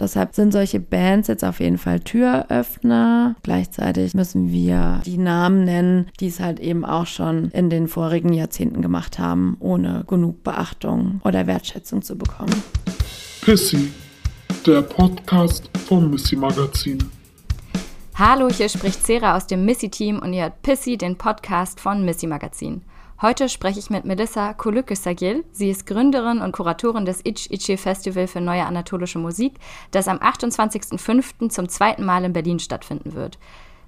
Deshalb sind solche Bands jetzt auf jeden Fall Türöffner. Gleichzeitig müssen wir die Namen nennen, die es halt eben auch schon in den vorigen Jahrzehnten gemacht haben, ohne genug Beachtung oder Wertschätzung zu bekommen. Pissy, der Podcast vom Missy Magazin. Hallo, hier spricht Sarah aus dem Missy-Team und ihr hört Pissy, den Podcast von Missy Magazin. Heute spreche ich mit Melissa Kolükesagil. Sie ist Gründerin und Kuratorin des Ich Ichi Festival für neue anatolische Musik, das am 28.05. zum zweiten Mal in Berlin stattfinden wird.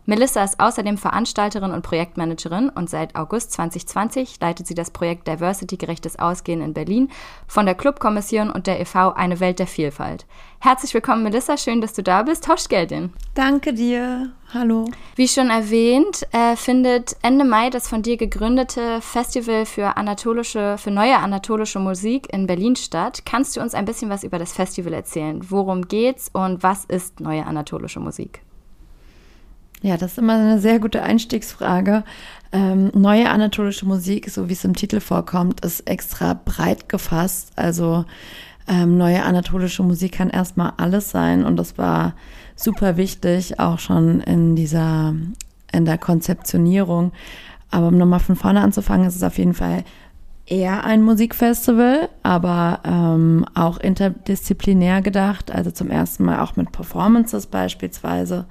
Melissa ist außerdem Veranstalterin und Projektmanagerin und seit August 2020 leitet sie das Projekt Diversity gerechtes Ausgehen in Berlin von der Clubkommission und der e.V. Eine Welt der Vielfalt. Herzlich willkommen, Melissa. Schön, dass du da bist. Tauschgeldin. Danke dir. Hallo. Wie schon erwähnt, äh, findet Ende Mai das von dir gegründete Festival für anatolische, für neue anatolische Musik in Berlin statt. Kannst du uns ein bisschen was über das Festival erzählen? Worum geht's und was ist neue anatolische Musik? Ja, das ist immer eine sehr gute Einstiegsfrage. Ähm, neue anatolische Musik, so wie es im Titel vorkommt, ist extra breit gefasst. Also ähm, neue anatolische Musik kann erstmal alles sein und das war super wichtig, auch schon in dieser, in der Konzeptionierung. Aber um nochmal von vorne anzufangen, ist es auf jeden Fall eher ein Musikfestival, aber ähm, auch interdisziplinär gedacht, also zum ersten Mal auch mit Performances beispielsweise.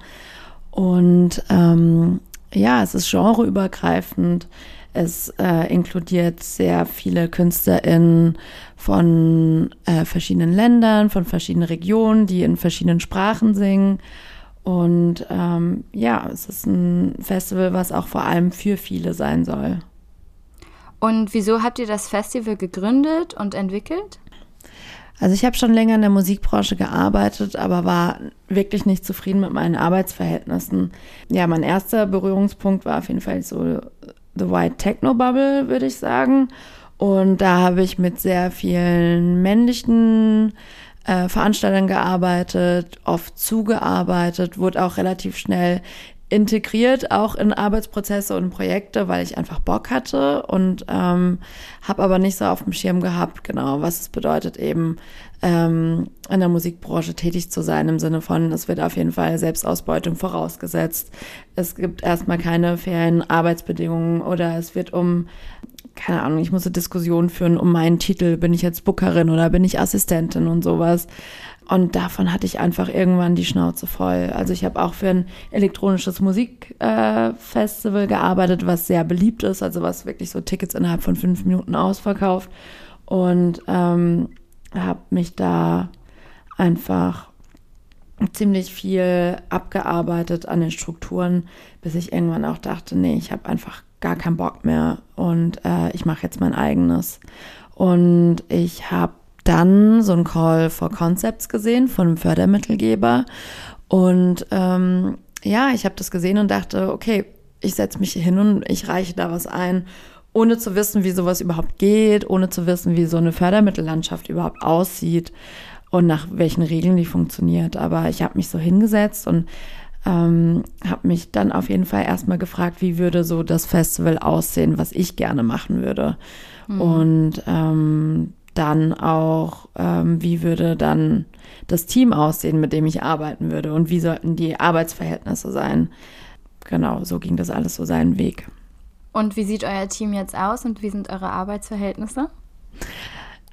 Und ähm, ja, es ist genreübergreifend. Es äh, inkludiert sehr viele KünstlerInnen von äh, verschiedenen Ländern, von verschiedenen Regionen, die in verschiedenen Sprachen singen. Und ähm, ja, es ist ein Festival, was auch vor allem für viele sein soll. Und wieso habt ihr das Festival gegründet und entwickelt? Also ich habe schon länger in der Musikbranche gearbeitet, aber war wirklich nicht zufrieden mit meinen Arbeitsverhältnissen. Ja, mein erster Berührungspunkt war auf jeden Fall so The White Techno Bubble, würde ich sagen. Und da habe ich mit sehr vielen männlichen äh, Veranstaltern gearbeitet, oft zugearbeitet, wurde auch relativ schnell integriert, auch in Arbeitsprozesse und Projekte, weil ich einfach Bock hatte und ähm, habe aber nicht so auf dem Schirm gehabt, genau, was es bedeutet, eben ähm, in der Musikbranche tätig zu sein, im Sinne von, es wird auf jeden Fall Selbstausbeutung vorausgesetzt. Es gibt erstmal keine fairen Arbeitsbedingungen oder es wird um keine Ahnung, ich musste Diskussionen führen um meinen Titel. Bin ich jetzt Bookerin oder bin ich Assistentin und sowas? Und davon hatte ich einfach irgendwann die Schnauze voll. Also ich habe auch für ein elektronisches Musikfestival äh, gearbeitet, was sehr beliebt ist, also was wirklich so Tickets innerhalb von fünf Minuten ausverkauft. Und ähm, habe mich da einfach ziemlich viel abgearbeitet an den Strukturen, bis ich irgendwann auch dachte, nee, ich habe einfach gar keinen Bock mehr und äh, ich mache jetzt mein eigenes. Und ich habe dann so ein Call for Concepts gesehen von einem Fördermittelgeber. Und ähm, ja, ich habe das gesehen und dachte, okay, ich setze mich hin und ich reiche da was ein, ohne zu wissen, wie sowas überhaupt geht, ohne zu wissen, wie so eine Fördermittellandschaft überhaupt aussieht und nach welchen Regeln die funktioniert. Aber ich habe mich so hingesetzt und ähm, habe mich dann auf jeden Fall erstmal gefragt, wie würde so das Festival aussehen, was ich gerne machen würde. Mhm. Und ähm, dann auch, ähm, wie würde dann das Team aussehen, mit dem ich arbeiten würde und wie sollten die Arbeitsverhältnisse sein. Genau, so ging das alles so seinen Weg. Und wie sieht euer Team jetzt aus und wie sind eure Arbeitsverhältnisse?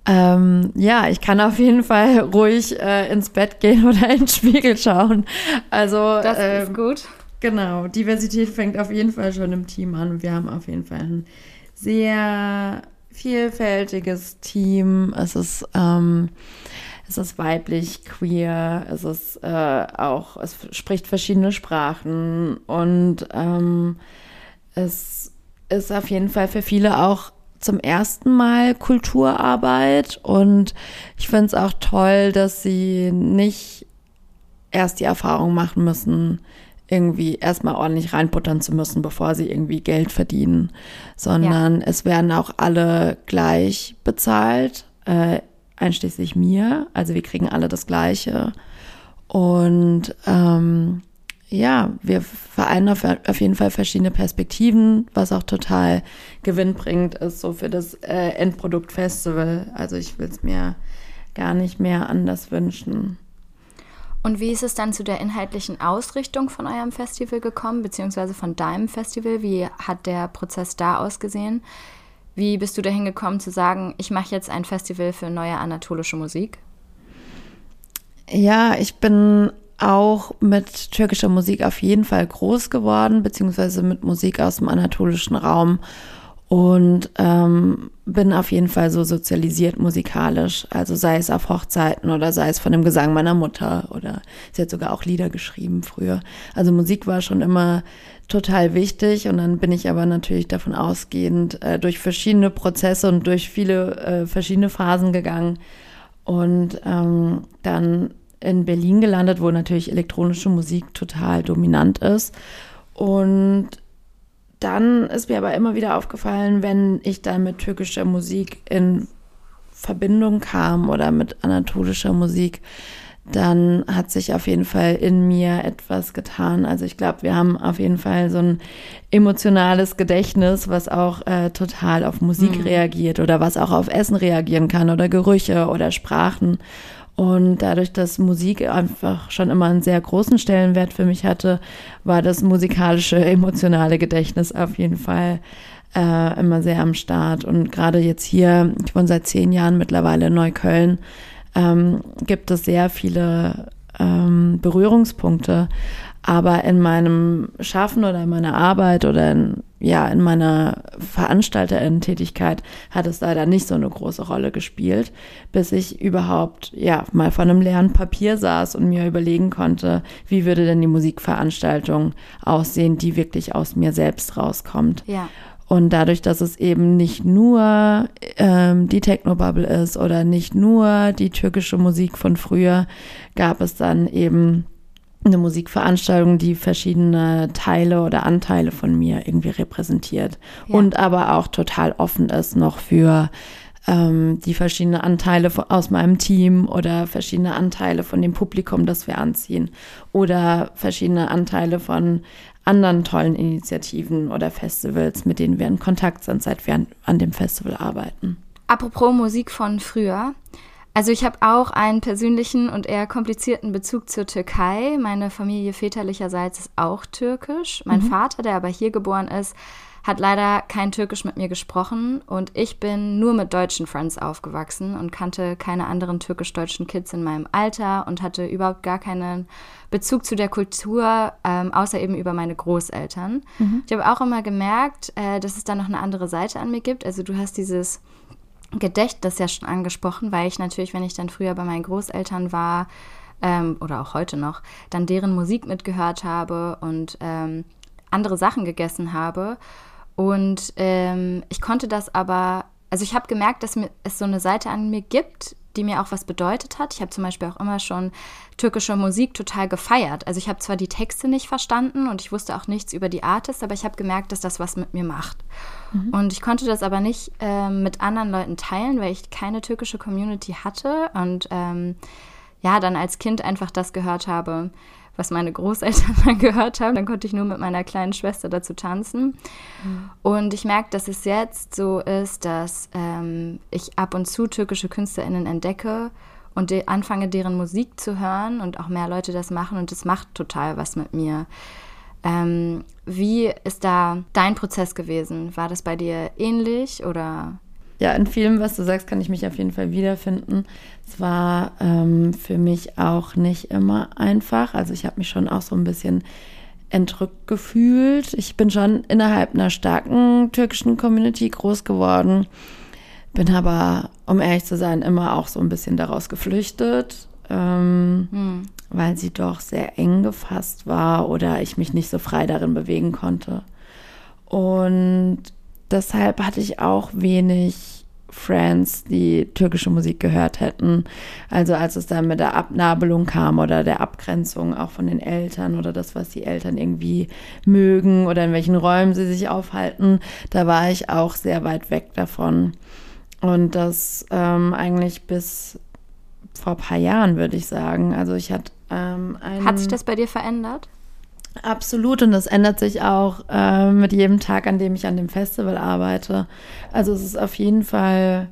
Ähm, ja, ich kann auf jeden Fall ruhig äh, ins Bett gehen oder in den Spiegel schauen. Also das äh, ist gut. Genau, Diversität fängt auf jeden Fall schon im Team an. Wir haben auf jeden Fall ein sehr vielfältiges Team. Es ist, ähm, es ist weiblich, queer, es ist äh, auch, es spricht verschiedene Sprachen. Und ähm, es ist auf jeden Fall für viele auch zum ersten Mal Kulturarbeit. Und ich finde es auch toll, dass sie nicht erst die Erfahrung machen müssen, irgendwie erstmal ordentlich reinputtern zu müssen, bevor sie irgendwie Geld verdienen, sondern ja. es werden auch alle gleich bezahlt, äh, einschließlich mir. Also wir kriegen alle das Gleiche. Und ähm, ja, wir vereinen auf, auf, jeden Fall verschiedene Perspektiven, was auch total gewinnbringend ist, so für das äh, Endprodukt Festival. Also ich will es mir gar nicht mehr anders wünschen. Und wie ist es dann zu der inhaltlichen Ausrichtung von eurem Festival gekommen, beziehungsweise von deinem Festival? Wie hat der Prozess da ausgesehen? Wie bist du dahin gekommen zu sagen, ich mache jetzt ein Festival für neue anatolische Musik? Ja, ich bin auch mit türkischer Musik auf jeden Fall groß geworden, beziehungsweise mit Musik aus dem anatolischen Raum und ähm, bin auf jeden Fall so sozialisiert musikalisch. Also sei es auf Hochzeiten oder sei es von dem Gesang meiner Mutter oder sie hat sogar auch Lieder geschrieben früher. Also Musik war schon immer total wichtig und dann bin ich aber natürlich davon ausgehend äh, durch verschiedene Prozesse und durch viele äh, verschiedene Phasen gegangen und ähm, dann in Berlin gelandet, wo natürlich elektronische Musik total dominant ist und dann ist mir aber immer wieder aufgefallen, wenn ich dann mit türkischer Musik in Verbindung kam oder mit anatolischer Musik, dann hat sich auf jeden Fall in mir etwas getan. Also ich glaube, wir haben auf jeden Fall so ein emotionales Gedächtnis, was auch äh, total auf Musik mhm. reagiert oder was auch auf Essen reagieren kann oder Gerüche oder Sprachen. Und dadurch, dass Musik einfach schon immer einen sehr großen Stellenwert für mich hatte, war das musikalische, emotionale Gedächtnis auf jeden Fall äh, immer sehr am Start. Und gerade jetzt hier, ich wohne seit zehn Jahren mittlerweile in Neukölln, ähm, gibt es sehr viele ähm, Berührungspunkte. Aber in meinem Schaffen oder in meiner Arbeit oder in, ja, in meiner Veranstalterin-Tätigkeit hat es leider nicht so eine große Rolle gespielt, bis ich überhaupt, ja, mal vor einem leeren Papier saß und mir überlegen konnte, wie würde denn die Musikveranstaltung aussehen, die wirklich aus mir selbst rauskommt. Ja. Und dadurch, dass es eben nicht nur ähm, die Technobubble ist oder nicht nur die türkische Musik von früher, gab es dann eben eine Musikveranstaltung, die verschiedene Teile oder Anteile von mir irgendwie repräsentiert ja. und aber auch total offen ist noch für ähm, die verschiedenen Anteile aus meinem Team oder verschiedene Anteile von dem Publikum, das wir anziehen oder verschiedene Anteile von anderen tollen Initiativen oder Festivals, mit denen wir in Kontakt sind, seit wir an, an dem Festival arbeiten. Apropos Musik von früher. Also ich habe auch einen persönlichen und eher komplizierten Bezug zur Türkei. Meine Familie väterlicherseits ist auch türkisch. Mein mhm. Vater, der aber hier geboren ist, hat leider kein Türkisch mit mir gesprochen und ich bin nur mit deutschen Friends aufgewachsen und kannte keine anderen türkisch-deutschen Kids in meinem Alter und hatte überhaupt gar keinen Bezug zu der Kultur, ähm, außer eben über meine Großeltern. Mhm. Ich habe auch immer gemerkt, äh, dass es da noch eine andere Seite an mir gibt. Also du hast dieses Gedächtnis ja schon angesprochen, weil ich natürlich, wenn ich dann früher bei meinen Großeltern war, ähm, oder auch heute noch, dann deren Musik mitgehört habe und ähm, andere Sachen gegessen habe. Und ähm, ich konnte das aber, also ich habe gemerkt, dass es so eine Seite an mir gibt, die mir auch was bedeutet hat. Ich habe zum Beispiel auch immer schon türkische Musik total gefeiert. Also ich habe zwar die Texte nicht verstanden und ich wusste auch nichts über die Artists, aber ich habe gemerkt, dass das was mit mir macht. Mhm. Und ich konnte das aber nicht äh, mit anderen Leuten teilen, weil ich keine türkische Community hatte und ähm, ja, dann als Kind einfach das gehört habe, was meine Großeltern dann gehört haben. Dann konnte ich nur mit meiner kleinen Schwester dazu tanzen. Mhm. Und ich merke, dass es jetzt so ist, dass ähm, ich ab und zu türkische KünstlerInnen entdecke und de anfange, deren Musik zu hören und auch mehr Leute das machen. Und es macht total was mit mir. Ähm, wie ist da dein Prozess gewesen? War das bei dir ähnlich oder ja, in vielem, was du sagst, kann ich mich auf jeden Fall wiederfinden. Es war ähm, für mich auch nicht immer einfach. Also ich habe mich schon auch so ein bisschen entrückt gefühlt. Ich bin schon innerhalb einer starken türkischen Community groß geworden, bin aber, um ehrlich zu sein, immer auch so ein bisschen daraus geflüchtet, ähm, hm. weil sie doch sehr eng gefasst war oder ich mich nicht so frei darin bewegen konnte. Und deshalb hatte ich auch wenig Friends, die türkische Musik gehört hätten. Also als es dann mit der Abnabelung kam oder der Abgrenzung auch von den Eltern oder das, was die Eltern irgendwie mögen oder in welchen Räumen sie sich aufhalten, da war ich auch sehr weit weg davon. Und das ähm, eigentlich bis vor ein paar Jahren, würde ich sagen. Also ich hatte ähm, Hat sich das bei dir verändert? Absolut und das ändert sich auch äh, mit jedem Tag, an dem ich an dem Festival arbeite. Also es ist auf jeden Fall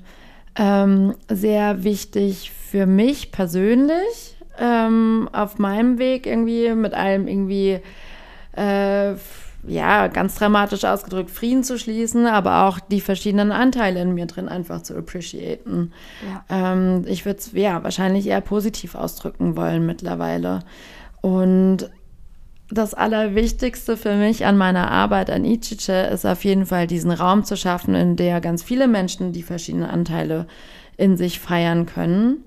ähm, sehr wichtig für mich persönlich, ähm, auf meinem Weg irgendwie mit allem irgendwie, äh, ja, ganz dramatisch ausgedrückt, Frieden zu schließen, aber auch die verschiedenen Anteile in mir drin einfach zu appreciaten. Ja. Ähm, ich würde es ja wahrscheinlich eher positiv ausdrücken wollen mittlerweile. Und das Allerwichtigste für mich an meiner Arbeit an Ichiche ist auf jeden Fall diesen Raum zu schaffen, in der ganz viele Menschen die verschiedenen Anteile in sich feiern können.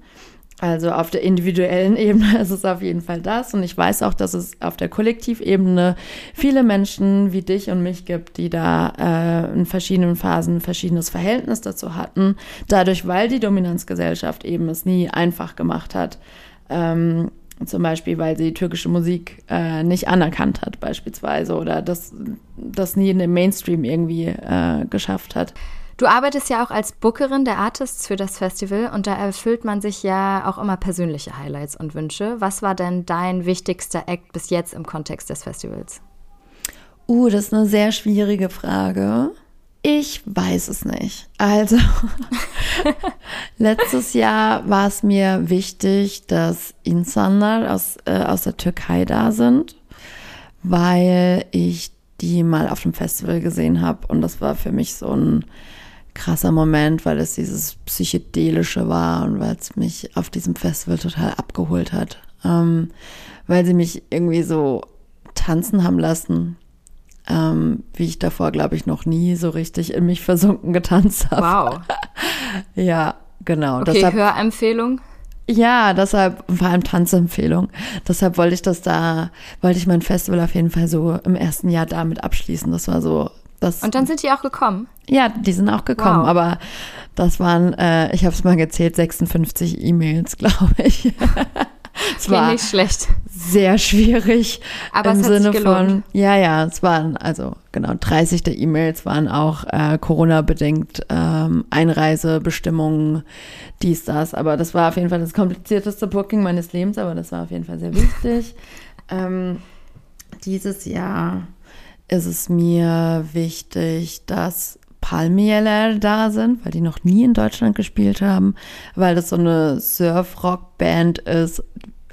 Also auf der individuellen Ebene ist es auf jeden Fall das. Und ich weiß auch, dass es auf der Kollektivebene viele Menschen wie dich und mich gibt, die da äh, in verschiedenen Phasen ein verschiedenes Verhältnis dazu hatten. Dadurch, weil die Dominanzgesellschaft eben es nie einfach gemacht hat, ähm, zum Beispiel, weil sie türkische Musik äh, nicht anerkannt hat, beispielsweise, oder das, das nie in den Mainstream irgendwie äh, geschafft hat. Du arbeitest ja auch als Bookerin der Artists für das Festival und da erfüllt man sich ja auch immer persönliche Highlights und Wünsche. Was war denn dein wichtigster Act bis jetzt im Kontext des Festivals? Uh, das ist eine sehr schwierige Frage. Ich weiß es nicht. Also, letztes Jahr war es mir wichtig, dass Insanlar aus, äh, aus der Türkei da sind, weil ich die mal auf dem Festival gesehen habe und das war für mich so ein krasser Moment, weil es dieses psychedelische war und weil es mich auf diesem Festival total abgeholt hat, ähm, weil sie mich irgendwie so tanzen haben lassen ähm, wie ich davor, glaube ich, noch nie so richtig in mich versunken getanzt habe. Wow. ja, genau. Okay, deshalb, Hörempfehlung. Ja, deshalb, vor allem Tanzempfehlung. Deshalb wollte ich das da, wollte ich mein Festival auf jeden Fall so im ersten Jahr damit abschließen. Das war so das. Und dann sind die auch gekommen? Ja, die sind auch gekommen, wow. aber das waren, äh, ich habe es mal gezählt, 56 E-Mails, glaube ich. es war nicht schlecht. Sehr schwierig. Aber im es Sinne von, ja, ja, es waren, also genau, 30 der E-Mails waren auch äh, Corona-bedingt ähm, Einreisebestimmungen, dies, das. Aber das war auf jeden Fall das komplizierteste Booking meines Lebens, aber das war auf jeden Fall sehr wichtig. ähm, dieses Jahr ist es mir wichtig, dass Palmieler da sind, weil die noch nie in Deutschland gespielt haben, weil das so eine Surf-Rock-Band ist.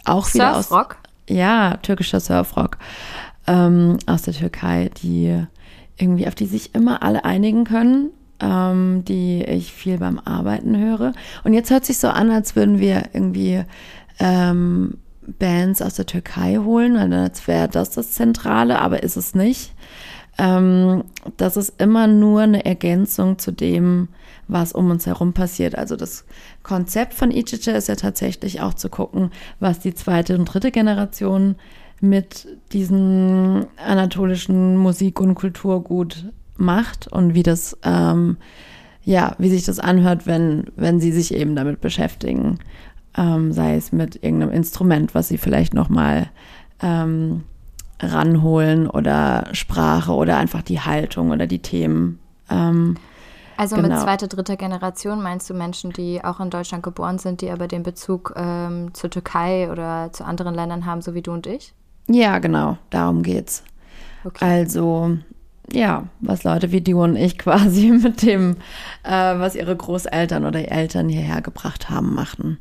Auch wieder Surf-Rock? Ja, türkischer Surfrock ähm, aus der Türkei, die irgendwie, auf die sich immer alle einigen können, ähm, die ich viel beim Arbeiten höre. Und jetzt hört sich so an, als würden wir irgendwie ähm, Bands aus der Türkei holen, als wäre das das Zentrale, aber ist es nicht. Ähm, das ist immer nur eine Ergänzung zu dem, was um uns herum passiert. Also das Konzept von Ichiche ist ja tatsächlich auch zu gucken, was die zweite und dritte Generation mit diesem anatolischen Musik- und Kulturgut macht und wie das, ähm, ja, wie sich das anhört, wenn, wenn sie sich eben damit beschäftigen. Ähm, sei es mit irgendeinem Instrument, was sie vielleicht nochmal ähm, ranholen oder Sprache oder einfach die Haltung oder die Themen. Ähm, also genau. mit zweiter, dritter Generation meinst du Menschen, die auch in Deutschland geboren sind, die aber den Bezug ähm, zur Türkei oder zu anderen Ländern haben, so wie du und ich? Ja, genau, darum geht's. Okay. Also, ja, was Leute wie du und ich quasi mit dem, äh, was ihre Großeltern oder Eltern hierher gebracht haben, machen.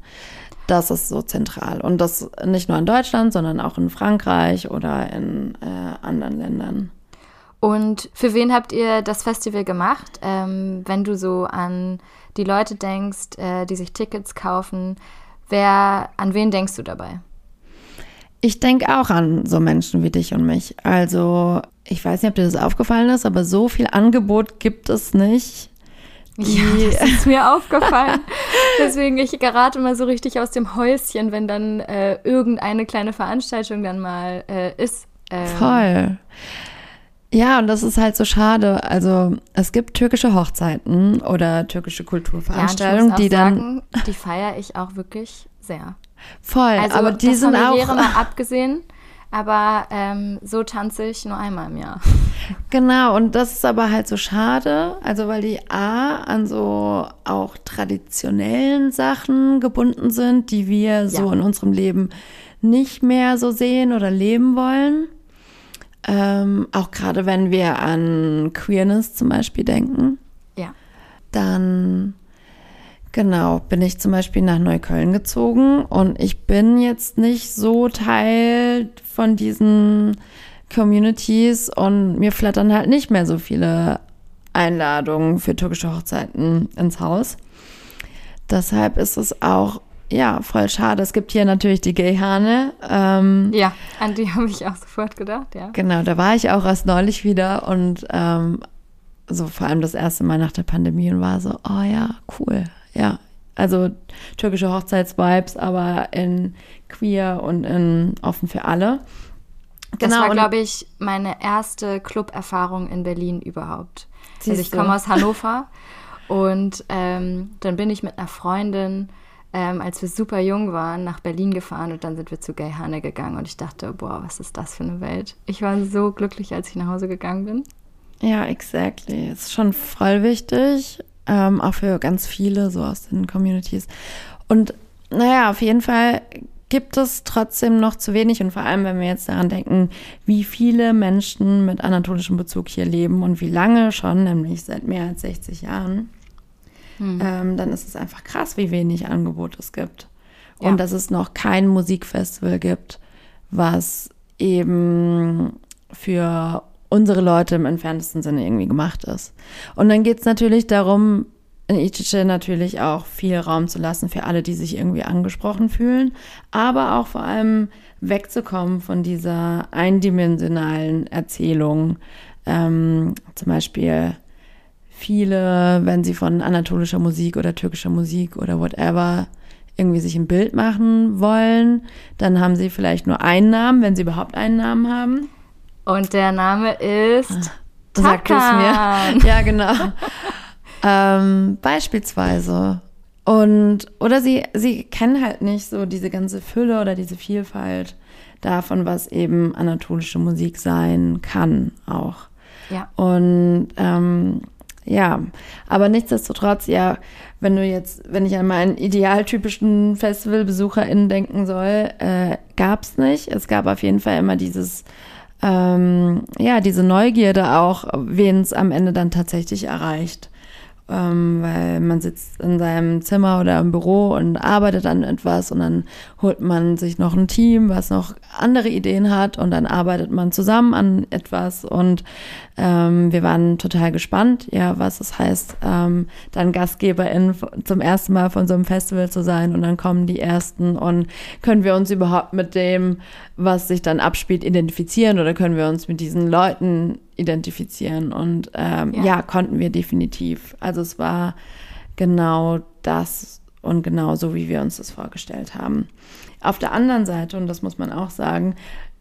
Das ist so zentral. Und das nicht nur in Deutschland, sondern auch in Frankreich oder in äh, anderen Ländern. Und für wen habt ihr das Festival gemacht? Ähm, wenn du so an die Leute denkst, äh, die sich Tickets kaufen, wer, an wen denkst du dabei? Ich denke auch an so Menschen wie dich und mich. Also, ich weiß nicht, ob dir das aufgefallen ist, aber so viel Angebot gibt es nicht. Ja, das ist mir aufgefallen. Deswegen, ich gerate mal so richtig aus dem Häuschen, wenn dann äh, irgendeine kleine Veranstaltung dann mal äh, ist. Ähm, Voll. Ja, und das ist halt so schade. Also es gibt türkische Hochzeiten oder türkische Kulturveranstaltungen, ja, die dann. Sagen, die feiere ich auch wirklich sehr. Voll, also, aber die sind auch. mal abgesehen, aber ähm, so tanze ich nur einmal im Jahr. Genau, und das ist aber halt so schade, also weil die A an so auch traditionellen Sachen gebunden sind, die wir ja. so in unserem Leben nicht mehr so sehen oder leben wollen. Ähm, auch gerade wenn wir an Queerness zum Beispiel denken. Ja. Dann Genau, bin ich zum Beispiel nach Neukölln gezogen und ich bin jetzt nicht so Teil von diesen Communities und mir flattern halt nicht mehr so viele Einladungen für türkische Hochzeiten ins Haus. Deshalb ist es auch ja, voll schade. Es gibt hier natürlich die Gayhane. Ähm, ja, an die habe ich auch sofort gedacht, ja. Genau, da war ich auch erst neulich wieder und ähm, so vor allem das erste Mal nach der Pandemie und war so, oh ja, cool. Ja, also türkische Hochzeitsvibes, aber in queer und in offen für alle. Genau, das war, glaube ich, meine erste Club-Erfahrung in Berlin überhaupt. Also ich komme aus Hannover und ähm, dann bin ich mit einer Freundin ähm, als wir super jung waren, nach Berlin gefahren und dann sind wir zu Gay Hanne gegangen und ich dachte, boah, was ist das für eine Welt? Ich war so glücklich, als ich nach Hause gegangen bin. Ja, exactly. Ist schon voll wichtig, ähm, auch für ganz viele so aus den Communities. Und naja, auf jeden Fall gibt es trotzdem noch zu wenig und vor allem, wenn wir jetzt daran denken, wie viele Menschen mit anatolischem Bezug hier leben und wie lange schon, nämlich seit mehr als 60 Jahren mhm. ähm, dann ist es einfach krass, wie wenig Angebot es gibt. Und ja. dass es noch kein Musikfestival gibt, was eben für unsere Leute im entferntesten Sinne irgendwie gemacht ist. Und dann geht es natürlich darum, in Ichiche natürlich auch viel Raum zu lassen für alle, die sich irgendwie angesprochen fühlen, aber auch vor allem wegzukommen von dieser eindimensionalen Erzählung. Ähm, zum Beispiel viele, wenn sie von anatolischer Musik oder türkischer Musik oder whatever irgendwie sich ein Bild machen wollen, dann haben sie vielleicht nur einen Namen, wenn sie überhaupt einen Namen haben. Und der Name ist ah, Sagt es mir. Ja, genau. ähm, beispielsweise. Und, oder sie, sie kennen halt nicht so diese ganze Fülle oder diese Vielfalt davon, was eben anatolische Musik sein kann auch. Ja. Und ähm, ja, aber nichtsdestotrotz, ja, wenn du jetzt, wenn ich an meinen idealtypischen FestivalbesucherInnen denken soll, äh, gab es nicht. Es gab auf jeden Fall immer dieses, ähm, ja, diese Neugierde auch, wen es am Ende dann tatsächlich erreicht. Ähm, weil man sitzt in seinem Zimmer oder im Büro und arbeitet an etwas und dann holt man sich noch ein Team, was noch andere Ideen hat und dann arbeitet man zusammen an etwas und ähm, wir waren total gespannt, ja, was es heißt, ähm, dann Gastgeberin zum ersten Mal von so einem Festival zu sein und dann kommen die ersten und können wir uns überhaupt mit dem, was sich dann abspielt, identifizieren oder können wir uns mit diesen Leuten identifizieren. Und ähm, ja. ja. konnten wir definitiv. Also es war genau das und genau so, wie wir uns das vorgestellt haben. Auf der anderen Seite, und das muss man auch sagen,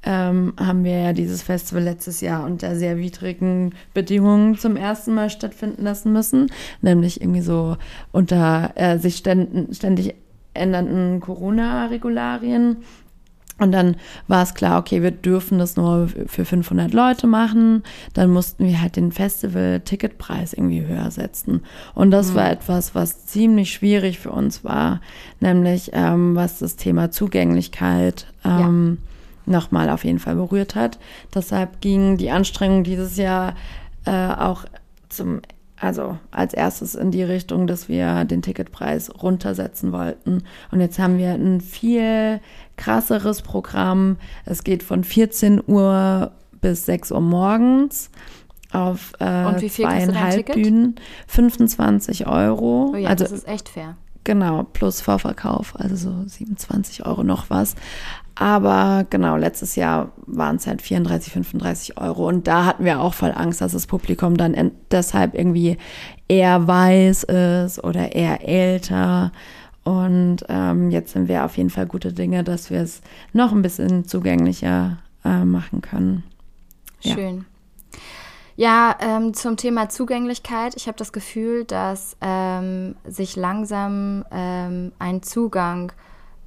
ähm, haben wir ja dieses Festival letztes Jahr unter sehr widrigen Bedingungen zum ersten Mal stattfinden lassen müssen, nämlich irgendwie so unter äh, sich ständig ändernden Corona-Regularien und dann war es klar, okay, wir dürfen das nur für 500 Leute machen. Dann mussten wir halt den Festival-Ticketpreis irgendwie höher setzen. Und das mhm. war etwas, was ziemlich schwierig für uns war, nämlich ähm, was das Thema Zugänglichkeit ähm, ja. Nochmal auf jeden Fall berührt hat. Deshalb ging die Anstrengung dieses Jahr äh, auch zum also als erstes in die Richtung, dass wir den Ticketpreis runtersetzen wollten. Und jetzt haben wir ein viel krasseres Programm. Es geht von 14 Uhr bis 6 Uhr morgens auf äh, zweieinhalb Bühnen. 25 Euro. Oh ja, also, das ist echt fair. Genau, plus Vorverkauf, also so 27 Euro noch was. Aber genau, letztes Jahr waren es halt 34, 35 Euro. Und da hatten wir auch voll Angst, dass das Publikum dann deshalb irgendwie eher weiß ist oder eher älter. Und ähm, jetzt sind wir auf jeden Fall gute Dinge, dass wir es noch ein bisschen zugänglicher äh, machen können. Schön. Ähm, zum Thema Zugänglichkeit. Ich habe das Gefühl, dass ähm, sich langsam ähm, ein Zugang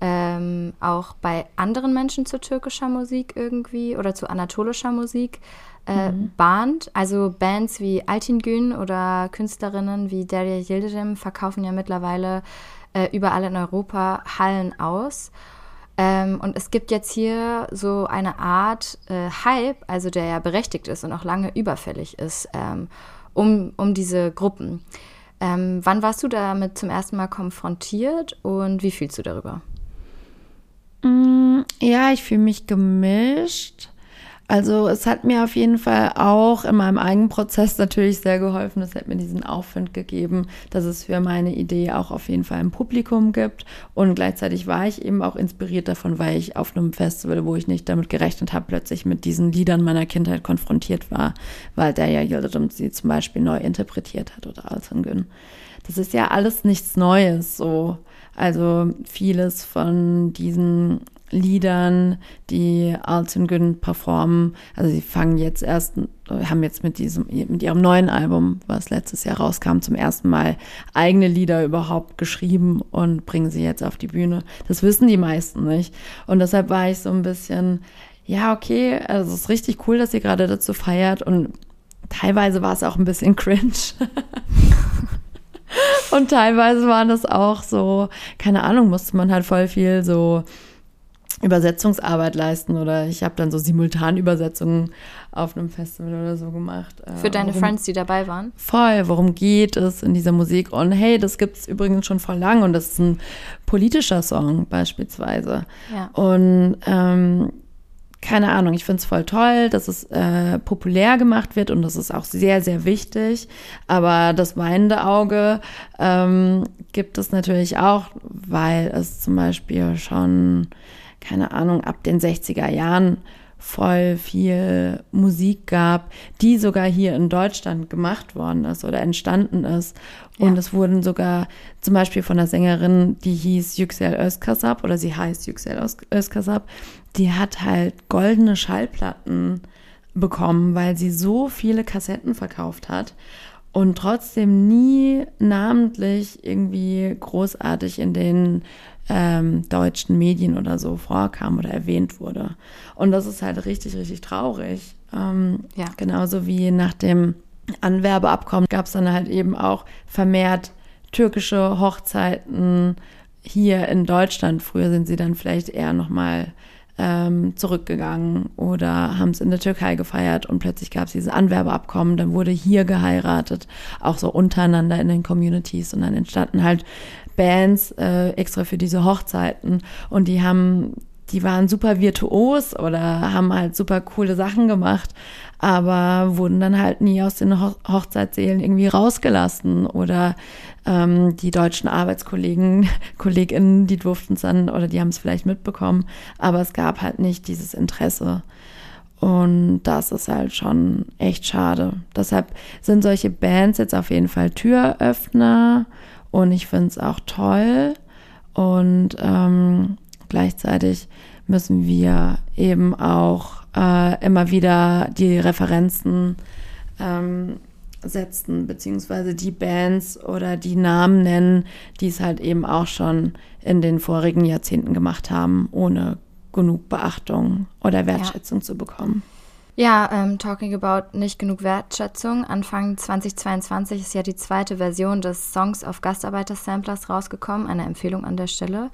ähm, auch bei anderen Menschen zu türkischer Musik irgendwie oder zu anatolischer Musik äh, mhm. bahnt. Also Bands wie Altingün oder Künstlerinnen wie Derya Yildirim verkaufen ja mittlerweile äh, überall in Europa Hallen aus. Ähm, und es gibt jetzt hier so eine Art äh, Hype, also der ja berechtigt ist und auch lange überfällig ist, ähm, um, um diese Gruppen. Ähm, wann warst du damit zum ersten Mal konfrontiert und wie fühlst du darüber? Mm, ja, ich fühle mich gemischt. Also es hat mir auf jeden Fall auch in meinem eigenen Prozess natürlich sehr geholfen. Es hat mir diesen Aufwind gegeben, dass es für meine Idee auch auf jeden Fall ein Publikum gibt. Und gleichzeitig war ich eben auch inspiriert davon, weil ich auf einem Festival, wo ich nicht damit gerechnet habe, plötzlich mit diesen Liedern meiner Kindheit konfrontiert war, weil der ja Yildirim sie zum Beispiel neu interpretiert hat oder Altan Das ist ja alles nichts Neues so. Also vieles von diesen Liedern, die Alton Gün performen. Also sie fangen jetzt erst, haben jetzt mit diesem, mit ihrem neuen Album, was letztes Jahr rauskam, zum ersten Mal eigene Lieder überhaupt geschrieben und bringen sie jetzt auf die Bühne. Das wissen die meisten nicht. Und deshalb war ich so ein bisschen, ja, okay, also es ist richtig cool, dass sie gerade dazu feiert und teilweise war es auch ein bisschen cringe. und teilweise war das auch so, keine Ahnung, musste man halt voll viel so Übersetzungsarbeit leisten oder ich habe dann so Simultanübersetzungen auf einem Festival oder so gemacht. Äh, Für deine worum, Friends, die dabei waren? Voll, worum geht es in dieser Musik? Und hey, das gibt es übrigens schon vor lang und das ist ein politischer Song beispielsweise. Ja. Und ähm, keine Ahnung, ich finde es voll toll, dass es äh, populär gemacht wird und das ist auch sehr, sehr wichtig. Aber das weinende Auge ähm, gibt es natürlich auch, weil es zum Beispiel schon keine Ahnung, ab den 60er Jahren voll viel Musik gab, die sogar hier in Deutschland gemacht worden ist oder entstanden ist. Und ja. es wurden sogar zum Beispiel von einer Sängerin, die hieß Yüksel Özkasap oder sie heißt Yüksel Özkasap, die hat halt goldene Schallplatten bekommen, weil sie so viele Kassetten verkauft hat und trotzdem nie namentlich irgendwie großartig in den ähm, deutschen Medien oder so vorkam oder erwähnt wurde. Und das ist halt richtig, richtig traurig. Ähm, ja. Genauso wie nach dem Anwerbeabkommen gab es dann halt eben auch vermehrt türkische Hochzeiten hier in Deutschland. Früher sind sie dann vielleicht eher nochmal ähm, zurückgegangen oder haben es in der Türkei gefeiert und plötzlich gab es diese Anwerbeabkommen, dann wurde hier geheiratet, auch so untereinander in den Communities und dann entstanden halt Bands äh, extra für diese Hochzeiten. Und die haben die waren super virtuos oder haben halt super coole Sachen gemacht, aber wurden dann halt nie aus den Ho Hochzeitssälen irgendwie rausgelassen oder ähm, die deutschen Arbeitskollegen, KollegInnen, die durften es dann oder die haben es vielleicht mitbekommen, aber es gab halt nicht dieses Interesse. Und das ist halt schon echt schade. Deshalb sind solche Bands jetzt auf jeden Fall Türöffner und ich finde es auch toll. Und ähm, gleichzeitig müssen wir eben auch äh, immer wieder die Referenzen ähm, setzen, beziehungsweise die Bands oder die Namen nennen, die es halt eben auch schon in den vorigen Jahrzehnten gemacht haben, ohne genug Beachtung oder Wertschätzung ja. zu bekommen. Ja, ähm, talking about nicht genug Wertschätzung. Anfang 2022 ist ja die zweite Version des Songs of Gastarbeiter-Samplers rausgekommen. Eine Empfehlung an der Stelle.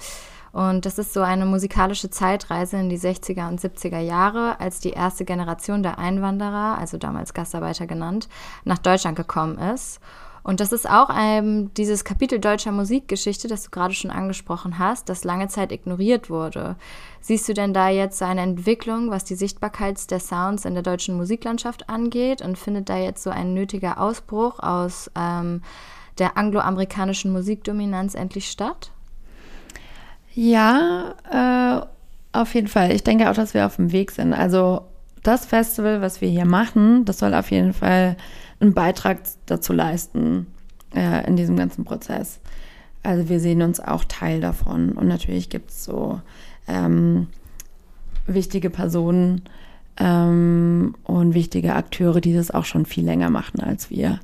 Und das ist so eine musikalische Zeitreise in die 60er und 70er Jahre, als die erste Generation der Einwanderer, also damals Gastarbeiter genannt, nach Deutschland gekommen ist. Und das ist auch ähm, dieses Kapitel deutscher Musikgeschichte, das du gerade schon angesprochen hast, das lange Zeit ignoriert wurde. Siehst du denn da jetzt eine Entwicklung, was die Sichtbarkeit der Sounds in der deutschen Musiklandschaft angeht? Und findet da jetzt so ein nötiger Ausbruch aus ähm, der angloamerikanischen Musikdominanz endlich statt? Ja, äh, auf jeden Fall. Ich denke auch, dass wir auf dem Weg sind. Also das Festival, was wir hier machen, das soll auf jeden Fall einen Beitrag dazu leisten äh, in diesem ganzen Prozess. Also wir sehen uns auch Teil davon. Und natürlich gibt es so ähm, wichtige Personen ähm, und wichtige Akteure, die das auch schon viel länger machen als wir.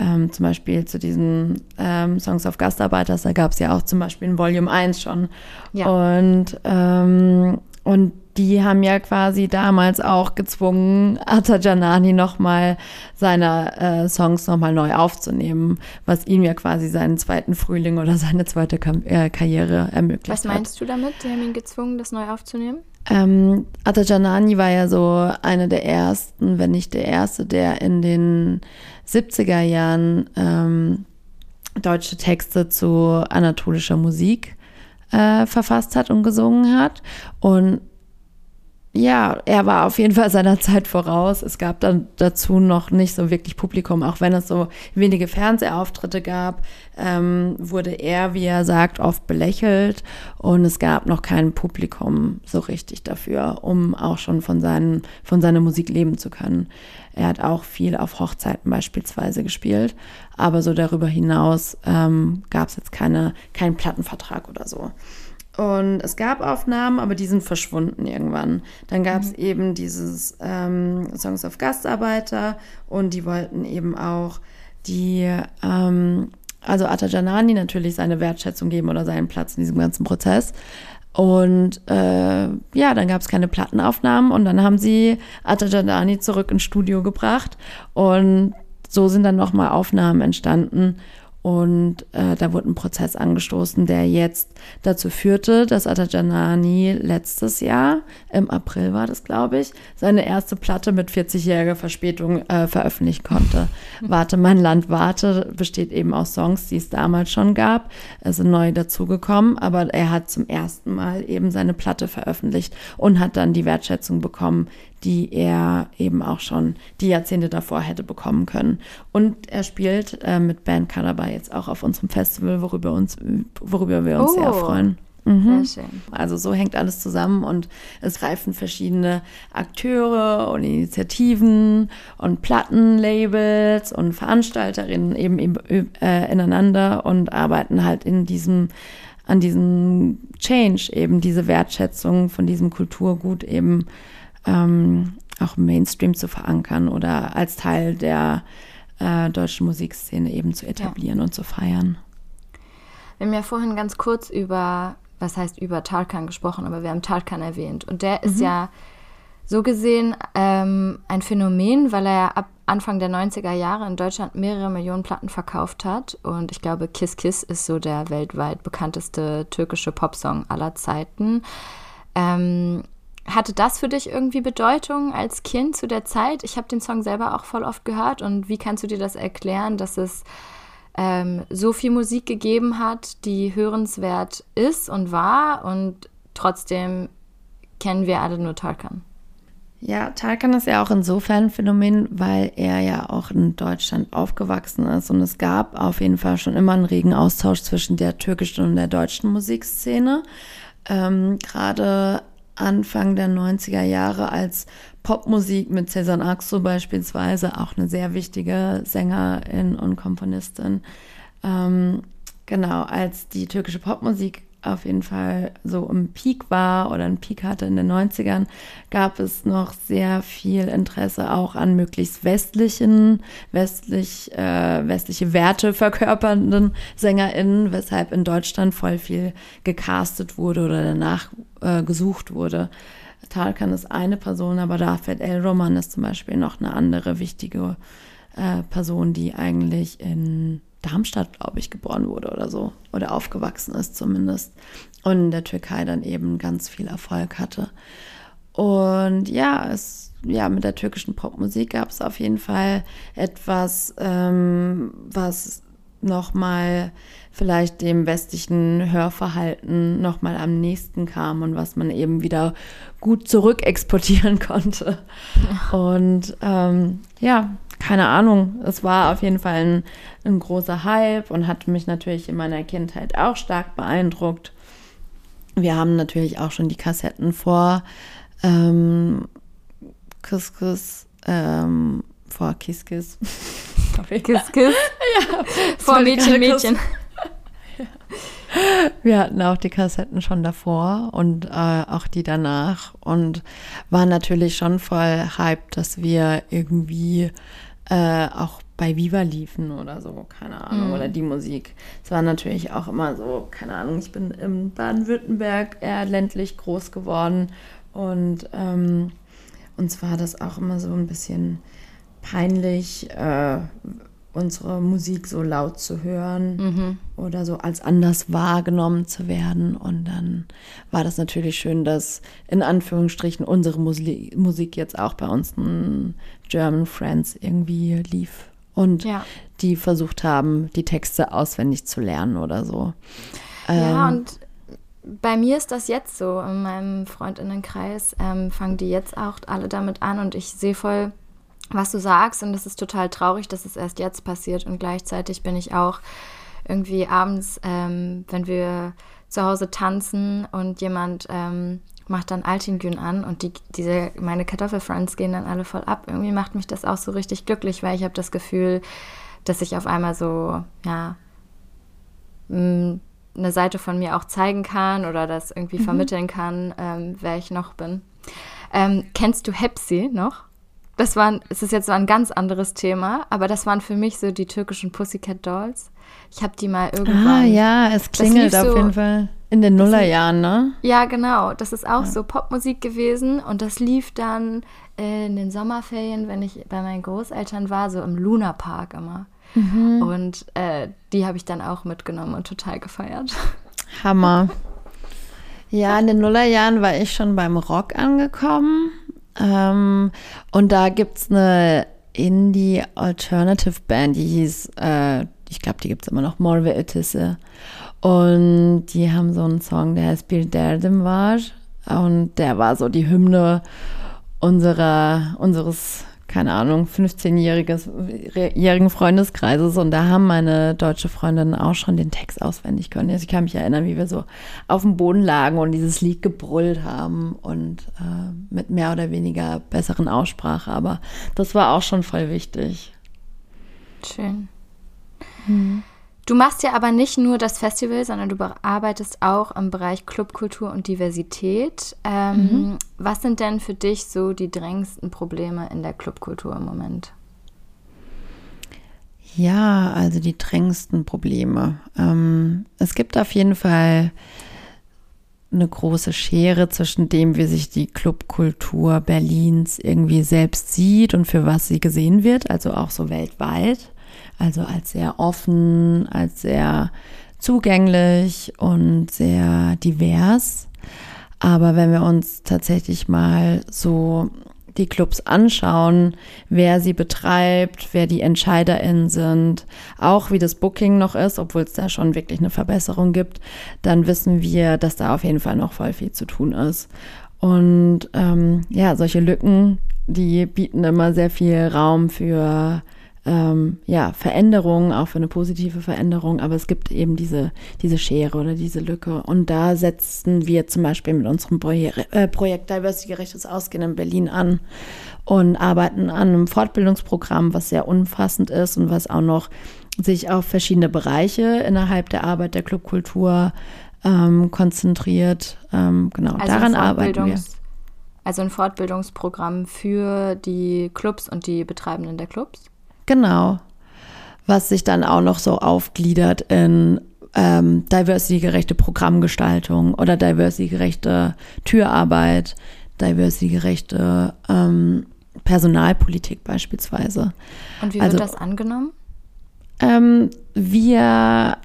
Ähm, zum Beispiel zu diesen ähm, Songs of Gastarbeiters, da gab es ja auch zum Beispiel in Volume 1 schon. Ja. Und, ähm, und die haben ja quasi damals auch gezwungen, Atta Janani nochmal seine äh, Songs nochmal neu aufzunehmen, was ihm ja quasi seinen zweiten Frühling oder seine zweite Ka äh, Karriere ermöglicht Was meinst hat. du damit? Die haben ihn gezwungen, das neu aufzunehmen? Ähm, Atta Janani war ja so einer der ersten, wenn nicht der erste, der in den 70er Jahren ähm, deutsche Texte zu anatolischer Musik äh, verfasst hat und gesungen hat. Und ja, er war auf jeden Fall seiner Zeit voraus. Es gab dann dazu noch nicht so wirklich Publikum, auch wenn es so wenige Fernsehauftritte gab, ähm, wurde er, wie er sagt, oft belächelt und es gab noch kein Publikum so richtig dafür, um auch schon von, seinen, von seiner Musik leben zu können. Er hat auch viel auf Hochzeiten beispielsweise gespielt, aber so darüber hinaus ähm, gab es jetzt keine, keinen Plattenvertrag oder so. Und es gab Aufnahmen, aber die sind verschwunden irgendwann. Dann gab es mhm. eben dieses ähm, Songs of Gastarbeiter und die wollten eben auch die, ähm, also Atta Janani natürlich seine Wertschätzung geben oder seinen Platz in diesem ganzen Prozess. Und äh, ja, dann gab es keine Plattenaufnahmen und dann haben sie Atta Janani zurück ins Studio gebracht und so sind dann nochmal Aufnahmen entstanden. Und äh, da wurde ein Prozess angestoßen, der jetzt dazu führte, dass Atajanani letztes Jahr, im April war das, glaube ich, seine erste Platte mit 40-jähriger Verspätung äh, veröffentlichen konnte. Warte, mein Land warte besteht eben aus Songs, die es damals schon gab. Es sind neu dazugekommen, aber er hat zum ersten Mal eben seine Platte veröffentlicht und hat dann die Wertschätzung bekommen, die er eben auch schon die Jahrzehnte davor hätte bekommen können. Und er spielt äh, mit Band Calabar jetzt auch auf unserem Festival, worüber, uns, worüber wir uns oh. sehr freuen. Mhm. Sehr schön. Also so hängt alles zusammen und es reifen verschiedene Akteure und Initiativen und Plattenlabels und Veranstalterinnen eben, eben äh, ineinander und arbeiten halt in diesem an diesem Change eben diese Wertschätzung von diesem Kulturgut eben ähm, auch im Mainstream zu verankern oder als Teil der äh, deutschen Musikszene eben zu etablieren ja. und zu feiern. Wir haben ja vorhin ganz kurz über, was heißt über Tarkan gesprochen, aber wir haben Tarkan erwähnt. Und der mhm. ist ja so gesehen ähm, ein Phänomen, weil er ab Anfang der 90er Jahre in Deutschland mehrere Millionen Platten verkauft hat. Und ich glaube, Kiss Kiss ist so der weltweit bekannteste türkische Popsong aller Zeiten. Ähm, hatte das für dich irgendwie Bedeutung als Kind zu der Zeit? Ich habe den Song selber auch voll oft gehört. Und wie kannst du dir das erklären, dass es ähm, so viel Musik gegeben hat, die hörenswert ist und war und trotzdem kennen wir alle nur Tarkan? Ja, Tarkan ist ja auch insofern ein Phänomen, weil er ja auch in Deutschland aufgewachsen ist und es gab auf jeden Fall schon immer einen regen Austausch zwischen der türkischen und der deutschen Musikszene. Ähm, Gerade Anfang der 90er Jahre als Popmusik mit Cezanne Axo beispielsweise, auch eine sehr wichtige Sängerin und Komponistin. Ähm, genau, als die türkische Popmusik auf jeden Fall so im Peak war oder einen Peak hatte in den 90ern, gab es noch sehr viel Interesse auch an möglichst westlichen, westlich, äh, westliche Werte verkörpernden SängerInnen, weshalb in Deutschland voll viel gecastet wurde oder danach äh, gesucht wurde. Tarkan ist eine Person, aber Rafet El Roman ist zum Beispiel noch eine andere wichtige äh, Person, die eigentlich in Darmstadt, glaube ich, geboren wurde oder so. Oder aufgewachsen ist zumindest. Und in der Türkei dann eben ganz viel Erfolg hatte. Und ja, es, ja, mit der türkischen Popmusik gab es auf jeden Fall etwas, ähm, was nochmal vielleicht dem westlichen Hörverhalten nochmal am nächsten kam und was man eben wieder gut zurückexportieren konnte. Und ähm, ja, keine Ahnung, es war auf jeden Fall ein, ein großer Hype und hat mich natürlich in meiner Kindheit auch stark beeindruckt. Wir haben natürlich auch schon die Kassetten vor ähm, Kiss Kiss, ähm, vor Kiss Kiss. Kiss Kiss? ja. Vor Mädchen Mädchen. Wir hatten auch die Kassetten schon davor und äh, auch die danach und waren natürlich schon voll hyped, dass wir irgendwie äh, auch bei Viva liefen oder so, keine Ahnung, mhm. oder die Musik. Es war natürlich auch immer so, keine Ahnung, ich bin in Baden-Württemberg eher ländlich groß geworden und ähm, uns war das auch immer so ein bisschen peinlich, äh, unsere Musik so laut zu hören mhm. oder so als anders wahrgenommen zu werden. Und dann war das natürlich schön, dass in Anführungsstrichen unsere Musik, Musik jetzt auch bei uns German Friends irgendwie lief. Und Ja. die versucht haben, die Texte auswendig zu lernen oder so. Ja, Ähm, und bei mir ist das jetzt so. In meinem Freundinnenkreis ähm, fangen die jetzt auch alle damit an und ich sehe voll, was du sagst und es ist total traurig, dass es erst jetzt passiert und gleichzeitig bin ich auch irgendwie abends, ähm, wenn wir zu Hause tanzen und jemand ähm, macht dann Altingün an und die, diese, meine Kartoffelfriends gehen dann alle voll ab. Irgendwie macht mich das auch so richtig glücklich, weil ich habe das Gefühl, dass ich auf einmal so, ja, mh, eine Seite von mir auch zeigen kann oder das irgendwie vermitteln kann, ähm, wer ich noch bin. Ähm, kennst du Hepsi noch? Das waren, es ist jetzt so ein ganz anderes Thema, aber das waren für mich so die türkischen Pussycat Dolls. Ich habe die mal irgendwann. ah, ja, es klingelt auf so- jeden Fall. In den Nullerjahren, ne? Ja, genau. Das ist auch so Popmusik gewesen und das lief dann in den Sommerferien, wenn ich bei meinen Großeltern war, so im Luna Park immer. Und äh, die habe ich dann auch mitgenommen und total gefeiert. Hammer. Ja, in den Nullerjahren war ich schon beim Rock angekommen. Ähm, und da gibt es eine Indie-Alternative-Band, die hieß, äh, ich glaube, die gibt es immer noch, Morve Ötesi. Und die haben so einen Song, der heißt Bir Derdim var. Und der war so die Hymne unserer, unseres, keine Ahnung, 15-jährigen Freundeskreises. Und da haben meine deutsche Freundinnen auch schon den Text auswendig können. Also ich kann mich erinnern, wie wir so auf dem Boden lagen und dieses Lied gebrüllt haben und äh, mit mehr oder weniger besseren Aussprache. Aber das war auch schon voll wichtig. Schön. Du machst ja aber nicht nur das Festival, sondern du arbeitest auch im Bereich Clubkultur und Diversität. Ähm, Was sind denn für dich so die drängendsten Probleme in der Clubkultur im Moment? Ja, also die drängendsten Probleme. Ähm, es gibt auf jeden Fall eine große Schere zwischen dem, wie sich die Clubkultur Berlins irgendwie selbst sieht und für was sie gesehen wird, also auch so weltweit. Also als sehr offen, als sehr zugänglich und sehr divers. Aber wenn wir uns tatsächlich mal so die Clubs anschauen, wer sie betreibt, wer die EntscheiderInnen sind, auch wie das Booking noch ist, obwohl es da schon wirklich eine Verbesserung gibt, dann wissen wir, dass da auf jeden Fall noch voll viel zu tun ist. Und ähm, ja, solche Lücken, die bieten immer sehr viel Raum für ähm, ja, Veränderungen, auch für eine positive Veränderung, aber es gibt eben diese, diese Schere oder diese Lücke. Und da setzen wir zum Beispiel mit unserem Proje äh, Projekt Diversity-gerechtes Ausgehen in Berlin an und arbeiten an einem Fortbildungsprogramm, was sehr umfassend ist und was auch noch sich auf verschiedene Bereiche innerhalb der Arbeit der Clubkultur ähm, konzentriert. Ähm, genau, Also daran arbeiten wir. Also ein Fortbildungsprogramm für die Clubs und die Betreibenden der Clubs? Genau. Was sich dann auch noch so aufgliedert in ähm, diversity-gerechte Programmgestaltung oder diversity-gerechte Türarbeit, diversity-gerechte ähm, Personalpolitik beispielsweise. Und wie Also- wird das angenommen? Ähm, wir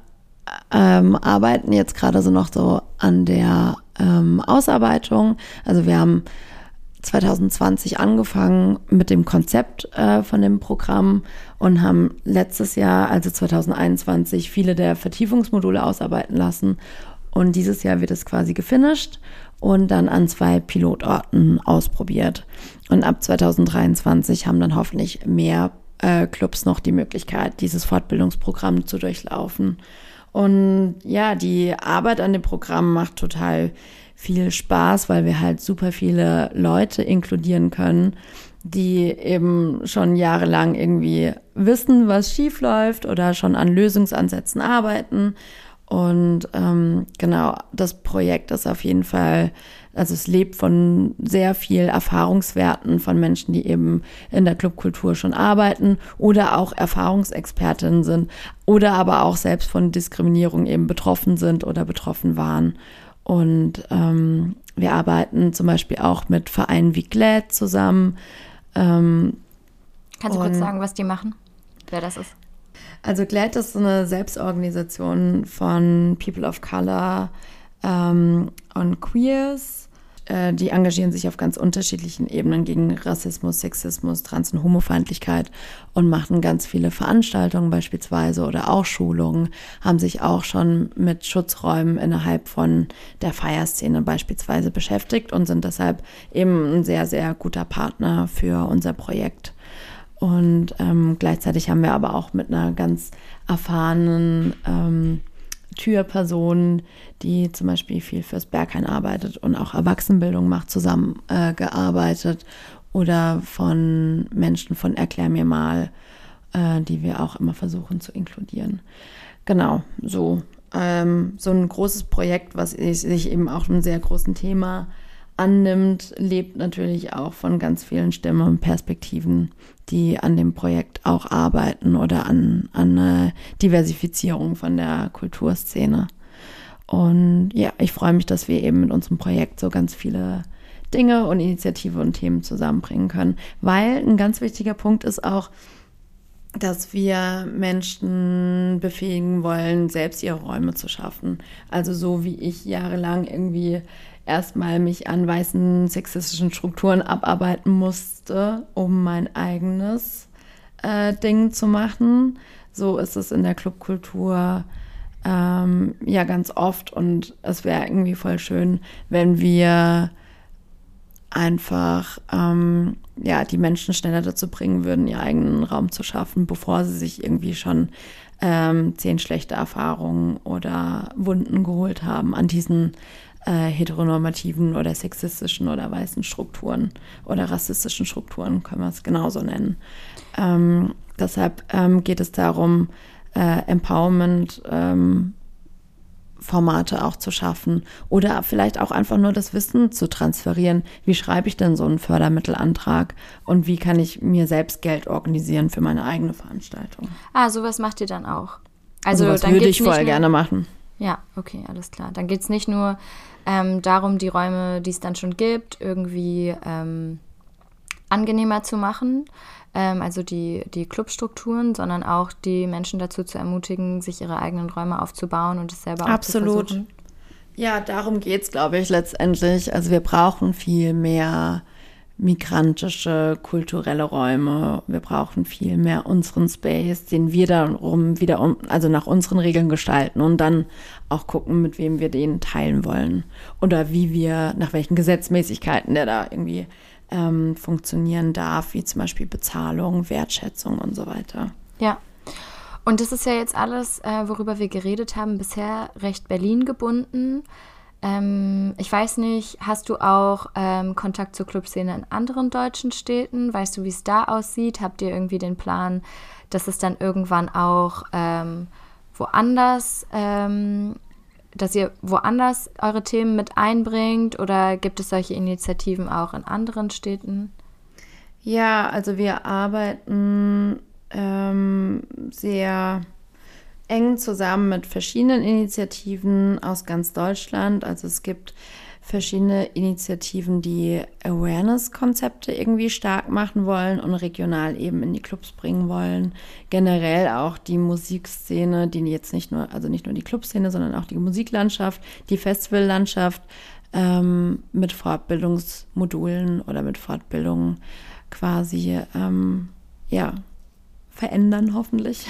ähm, arbeiten jetzt gerade so noch so an der ähm, Ausarbeitung. Also wir haben 2020 angefangen mit dem Konzept äh, von dem Programm und haben letztes Jahr, also 2021, viele der Vertiefungsmodule ausarbeiten lassen. Und dieses Jahr wird es quasi gefinisht und dann an zwei Pilotorten ausprobiert. Und ab 2023 haben dann hoffentlich mehr äh, Clubs noch die Möglichkeit, dieses Fortbildungsprogramm zu durchlaufen. Und ja, die Arbeit an dem Programm macht total viel Spaß, weil wir halt super viele Leute inkludieren können, die eben schon jahrelang irgendwie wissen, was schief läuft oder schon an Lösungsansätzen arbeiten. Und ähm, genau, das Projekt ist auf jeden Fall, also es lebt von sehr viel Erfahrungswerten von Menschen, die eben in der Clubkultur schon arbeiten oder auch Erfahrungsexpertinnen sind oder aber auch selbst von Diskriminierung eben betroffen sind oder betroffen waren. Und ähm, wir arbeiten zum Beispiel auch mit Vereinen wie GLAD zusammen. Ähm, Kannst du kurz sagen, was die machen? Wer das ist? also GLAD ist so eine Selbstorganisation von People of Color ähm, und Queers. Äh, die engagieren sich auf ganz unterschiedlichen Ebenen gegen Rassismus, Sexismus, Trans- und Homofeindlichkeit und machen ganz viele Veranstaltungen beispielsweise oder auch Schulungen, haben sich auch schon mit Schutzräumen innerhalb von der Feierszene beispielsweise beschäftigt und sind deshalb eben ein sehr, sehr guter Partner für unser Projekt. Und ähm, gleichzeitig haben wir aber auch mit einer ganz erfahrenen ähm, Türperson, die zum Beispiel viel fürs Berghain arbeitet und auch Erwachsenenbildung macht, zusammengearbeitet. Äh, oder von Menschen von Erklär mir mal, äh, die wir auch immer versuchen zu inkludieren. Genau, so. Ähm, so ein großes Projekt, was sich eben auch einem sehr großen Thema annimmt, lebt natürlich auch von ganz vielen Stimmen und Perspektiven, die an dem Projekt auch arbeiten oder an, an eine Diversifizierung von der Kulturszene. Und ja, ich freue mich, dass wir eben mit unserem Projekt so ganz viele Dinge und Initiative und Themen zusammenbringen können, weil ein ganz wichtiger Punkt ist auch, dass wir Menschen befähigen wollen, selbst ihre Räume zu schaffen. Also so wie ich jahrelang irgendwie erstmal mich an weißen sexistischen Strukturen abarbeiten musste, um mein eigenes äh, Ding zu machen. So ist es in der Clubkultur ähm, ja ganz oft und es wäre irgendwie voll schön, wenn wir einfach ähm, ja die Menschen schneller dazu bringen würden, ihren eigenen Raum zu schaffen, bevor sie sich irgendwie schon ähm, zehn schlechte Erfahrungen oder Wunden geholt haben an diesen äh, heteronormativen oder sexistischen oder weißen Strukturen oder rassistischen Strukturen, können wir es genauso nennen. Ähm, deshalb ähm, geht es darum, äh, Empowerment ähm, Formate auch zu schaffen oder vielleicht auch einfach nur das Wissen zu transferieren. Wie schreibe ich denn so einen Fördermittelantrag und wie kann ich mir selbst Geld organisieren für meine eigene Veranstaltung? Ah, sowas macht ihr dann auch. Also, also dann würde ich voll gerne machen. Ja, okay, alles klar. Dann geht es nicht nur ähm, darum, die Räume, die es dann schon gibt, irgendwie ähm, angenehmer zu machen, ähm, also die, die Clubstrukturen, sondern auch die Menschen dazu zu ermutigen, sich ihre eigenen Räume aufzubauen und es selber Absolut. auch zu versuchen. Ja, darum geht es, glaube ich, letztendlich. Also wir brauchen viel mehr migrantische, kulturelle Räume. Wir brauchen viel mehr unseren Space, den wir dann um wieder um, also nach unseren Regeln gestalten und dann auch gucken, mit wem wir den teilen wollen oder wie wir, nach welchen Gesetzmäßigkeiten der da irgendwie ähm, funktionieren darf, wie zum Beispiel Bezahlung, Wertschätzung und so weiter. Ja. Und das ist ja jetzt alles, äh, worüber wir geredet haben, bisher recht Berlin gebunden. Ähm, ich weiß nicht, hast du auch ähm, Kontakt zur Clubszene in anderen deutschen Städten? Weißt du, wie es da aussieht? Habt ihr irgendwie den Plan, dass es dann irgendwann auch ähm, woanders, ähm, dass ihr woanders eure Themen mit einbringt? Oder gibt es solche Initiativen auch in anderen Städten? Ja, also wir arbeiten ähm, sehr eng zusammen mit verschiedenen Initiativen aus ganz Deutschland. Also es gibt verschiedene Initiativen, die Awareness-Konzepte irgendwie stark machen wollen und regional eben in die Clubs bringen wollen. Generell auch die Musikszene, die jetzt nicht nur, also nicht nur die Clubszene, sondern auch die Musiklandschaft, die Festivallandschaft ähm, mit Fortbildungsmodulen oder mit Fortbildungen quasi ähm, ja, verändern hoffentlich.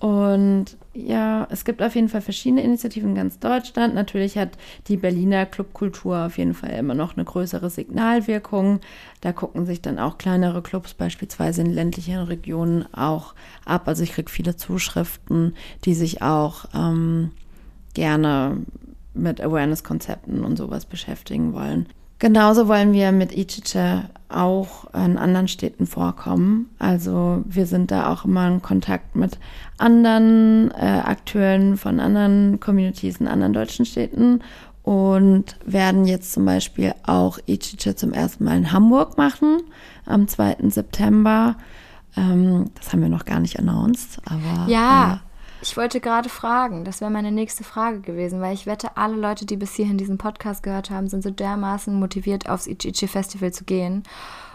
Und ja, es gibt auf jeden Fall verschiedene Initiativen in ganz Deutschland. Natürlich hat die Berliner Clubkultur auf jeden Fall immer noch eine größere Signalwirkung. Da gucken sich dann auch kleinere Clubs beispielsweise in ländlichen Regionen auch ab. Also ich kriege viele Zuschriften, die sich auch ähm, gerne mit Awareness-Konzepten und sowas beschäftigen wollen. Genauso wollen wir mit Ichiche auch in anderen Städten vorkommen. Also wir sind da auch immer in Kontakt mit anderen äh, Akteuren von anderen Communities in anderen deutschen Städten und werden jetzt zum Beispiel auch Ichiche zum ersten Mal in Hamburg machen am 2. September. Ähm, das haben wir noch gar nicht announced, aber ja. Äh, ich wollte gerade fragen, das wäre meine nächste Frage gewesen, weil ich wette, alle Leute, die bis hierhin diesen Podcast gehört haben, sind so dermaßen motiviert, aufs Ichichi Festival zu gehen.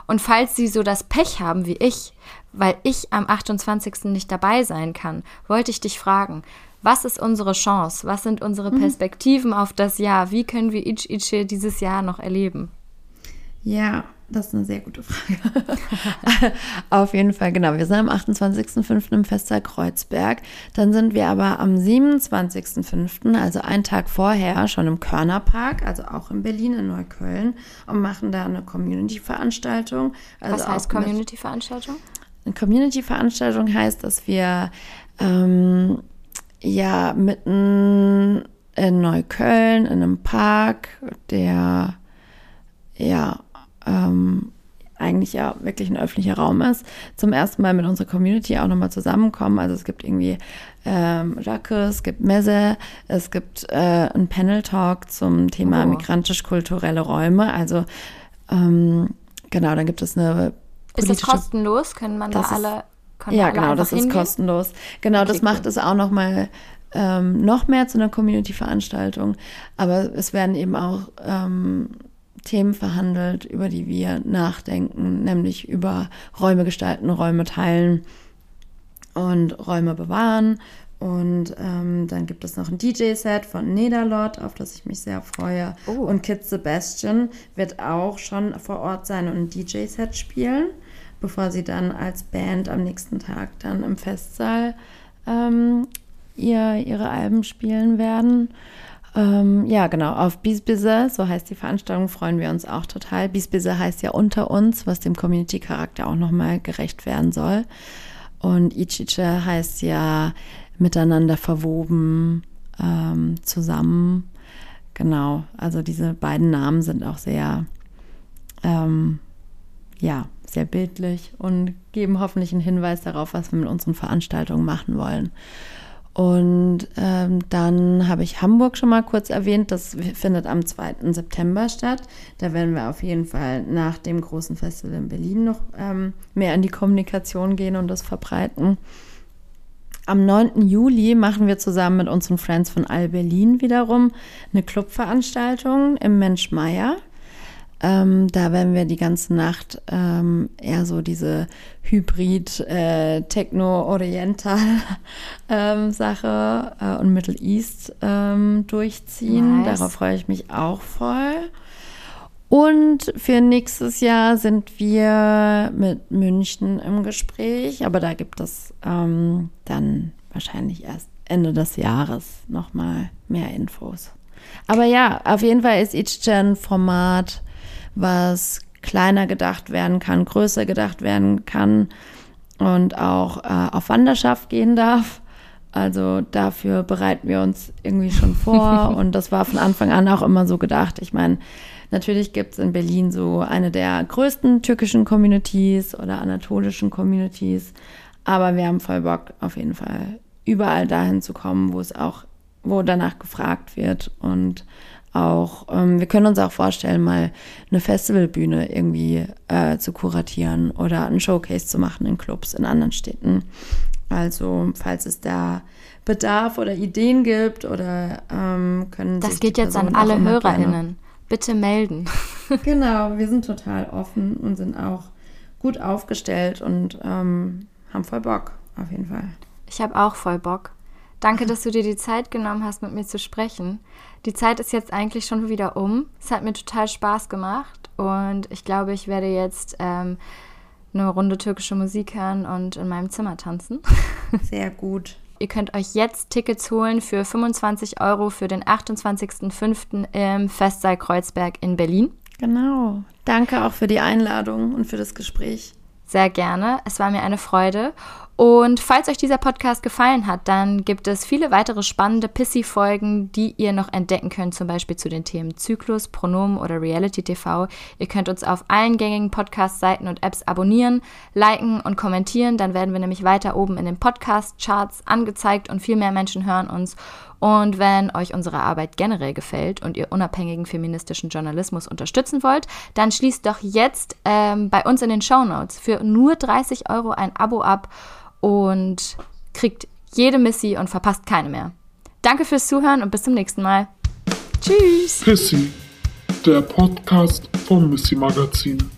Und falls Sie so das Pech haben wie ich, weil ich am 28. nicht dabei sein kann, wollte ich dich fragen, was ist unsere Chance? Was sind unsere mhm. Perspektiven mhm. auf das Jahr? Wie können wir Ich Ichi dieses Jahr noch erleben? Ja, das ist eine sehr gute Frage. Auf jeden Fall, genau. Wir sind am 28.05. im Festsaal Kreuzberg. Dann sind wir aber am 27.05., also einen Tag vorher, schon im Körnerpark, also auch in Berlin, in Neukölln, und machen da eine Community-Veranstaltung. Also Was heißt Community-Veranstaltung? Eine Community-Veranstaltung heißt, dass wir ähm, ja mitten in Neukölln, in einem Park, der ja ähm, eigentlich ja wirklich ein öffentlicher Raum ist, zum ersten Mal mit unserer Community auch nochmal zusammenkommen. Also es gibt irgendwie ähm, Jacques, es gibt Messe, es gibt äh, einen Panel-Talk zum Thema oh. migrantisch-kulturelle Räume. Also ähm, genau, dann gibt es eine Ist das kostenlos? Können man da alle Ja, genau, das hingehen? ist kostenlos. Genau, okay, das macht cool. es auch nochmal ähm, noch mehr zu einer Community-Veranstaltung. Aber es werden eben auch ähm, Themen verhandelt, über die wir nachdenken, nämlich über Räume gestalten, Räume teilen und Räume bewahren. Und ähm, dann gibt es noch ein DJ-Set von Nedalot, auf das ich mich sehr freue. Oh. Und Kid Sebastian wird auch schon vor Ort sein und ein DJ-Set spielen, bevor sie dann als Band am nächsten Tag dann im Festsaal ähm, ihr, ihre Alben spielen werden. Ähm, ja, genau, auf Biesbisse, so heißt die Veranstaltung, freuen wir uns auch total. Biesbisse heißt ja unter uns, was dem Community-Charakter auch nochmal gerecht werden soll. Und Ichiche heißt ja miteinander verwoben, ähm, zusammen. Genau, also diese beiden Namen sind auch sehr, ähm, ja, sehr bildlich und geben hoffentlich einen Hinweis darauf, was wir mit unseren Veranstaltungen machen wollen. Und ähm, dann habe ich Hamburg schon mal kurz erwähnt. Das findet am 2. September statt. Da werden wir auf jeden Fall nach dem großen Festival in Berlin noch ähm, mehr in die Kommunikation gehen und das verbreiten. Am 9. Juli machen wir zusammen mit unseren Friends von All Berlin wiederum eine Clubveranstaltung im Mensch Meier. Ähm, da werden wir die ganze Nacht ähm, eher so diese Hybrid äh, ähm, äh, und Middle East ähm, durchziehen. Nice. Darauf freue ich mich auch voll. Und für nächstes Jahr sind wir mit München im Gespräch, aber da gibt es ähm, dann wahrscheinlich erst Ende des Jahres nochmal mehr Infos. Aber ja, auf jeden Fall ist Each Gen Format was kleiner gedacht werden kann, größer gedacht werden kann und auch äh, auf Wanderschaft gehen darf. Also dafür bereiten wir uns irgendwie schon vor und das war von Anfang an auch immer so gedacht. Ich meine, natürlich gibt es in Berlin so eine der größten türkischen Communities oder anatolischen Communities, aber wir haben voll Bock auf jeden Fall überall dahin zu kommen, wo es auch, wo danach gefragt wird und auch, ähm, wir können uns auch vorstellen, mal eine Festivalbühne irgendwie äh, zu kuratieren oder einen Showcase zu machen in Clubs in anderen Städten. Also, falls es da Bedarf oder Ideen gibt oder ähm, können Das geht jetzt an alle HörerInnen. Gerne. Bitte melden. genau, wir sind total offen und sind auch gut aufgestellt und ähm, haben voll Bock, auf jeden Fall. Ich habe auch voll Bock. Danke, dass du dir die Zeit genommen hast, mit mir zu sprechen. Die Zeit ist jetzt eigentlich schon wieder um. Es hat mir total Spaß gemacht und ich glaube, ich werde jetzt ähm, eine Runde türkische Musik hören und in meinem Zimmer tanzen. Sehr gut. Ihr könnt euch jetzt Tickets holen für 25 Euro für den 28.05. im Festsaal Kreuzberg in Berlin. Genau. Danke auch für die Einladung und für das Gespräch. Sehr gerne. Es war mir eine Freude. Und falls euch dieser Podcast gefallen hat, dann gibt es viele weitere spannende Pissy-Folgen, die ihr noch entdecken könnt, zum Beispiel zu den Themen Zyklus, Pronomen oder Reality TV. Ihr könnt uns auf allen gängigen Podcast-Seiten und Apps abonnieren, liken und kommentieren. Dann werden wir nämlich weiter oben in den Podcast-Charts angezeigt und viel mehr Menschen hören uns. Und wenn euch unsere Arbeit generell gefällt und ihr unabhängigen feministischen Journalismus unterstützen wollt, dann schließt doch jetzt ähm, bei uns in den Show Notes für nur 30 Euro ein Abo ab und kriegt jede Missy und verpasst keine mehr. Danke fürs Zuhören und bis zum nächsten Mal. Tschüss. Pissy, der Podcast vom Missy Magazin.